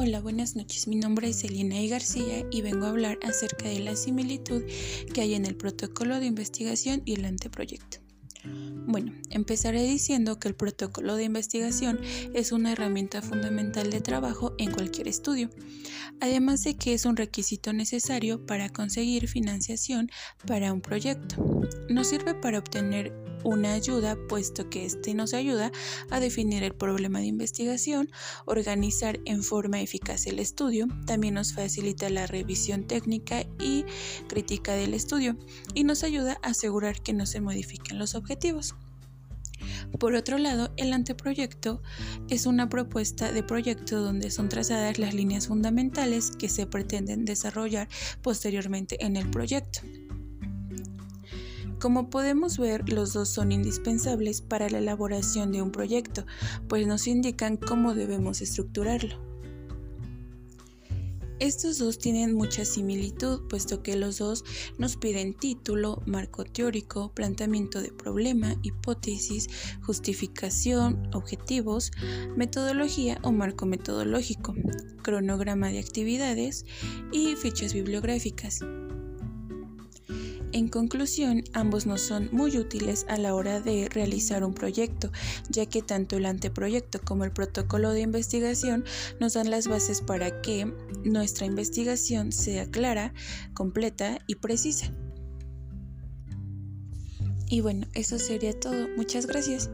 buenas noches. Mi nombre es Elena y García y vengo a hablar acerca de la similitud que hay en el protocolo de investigación y el anteproyecto. Bueno, empezaré diciendo que el protocolo de investigación es una herramienta fundamental de trabajo en cualquier estudio, además de que es un requisito necesario para conseguir financiación para un proyecto. Nos sirve para obtener una ayuda, puesto que este nos ayuda a definir el problema de investigación, organizar en forma eficaz el estudio, también nos facilita la revisión técnica y crítica del estudio y nos ayuda a asegurar que no se modifiquen los objetivos. Por otro lado, el anteproyecto es una propuesta de proyecto donde son trazadas las líneas fundamentales que se pretenden desarrollar posteriormente en el proyecto. Como podemos ver, los dos son indispensables para la elaboración de un proyecto, pues nos indican cómo debemos estructurarlo. Estos dos tienen mucha similitud, puesto que los dos nos piden título, marco teórico, planteamiento de problema, hipótesis, justificación, objetivos, metodología o marco metodológico, cronograma de actividades y fichas bibliográficas. En conclusión, ambos nos son muy útiles a la hora de realizar un proyecto, ya que tanto el anteproyecto como el protocolo de investigación nos dan las bases para que nuestra investigación sea clara, completa y precisa. Y bueno, eso sería todo. Muchas gracias.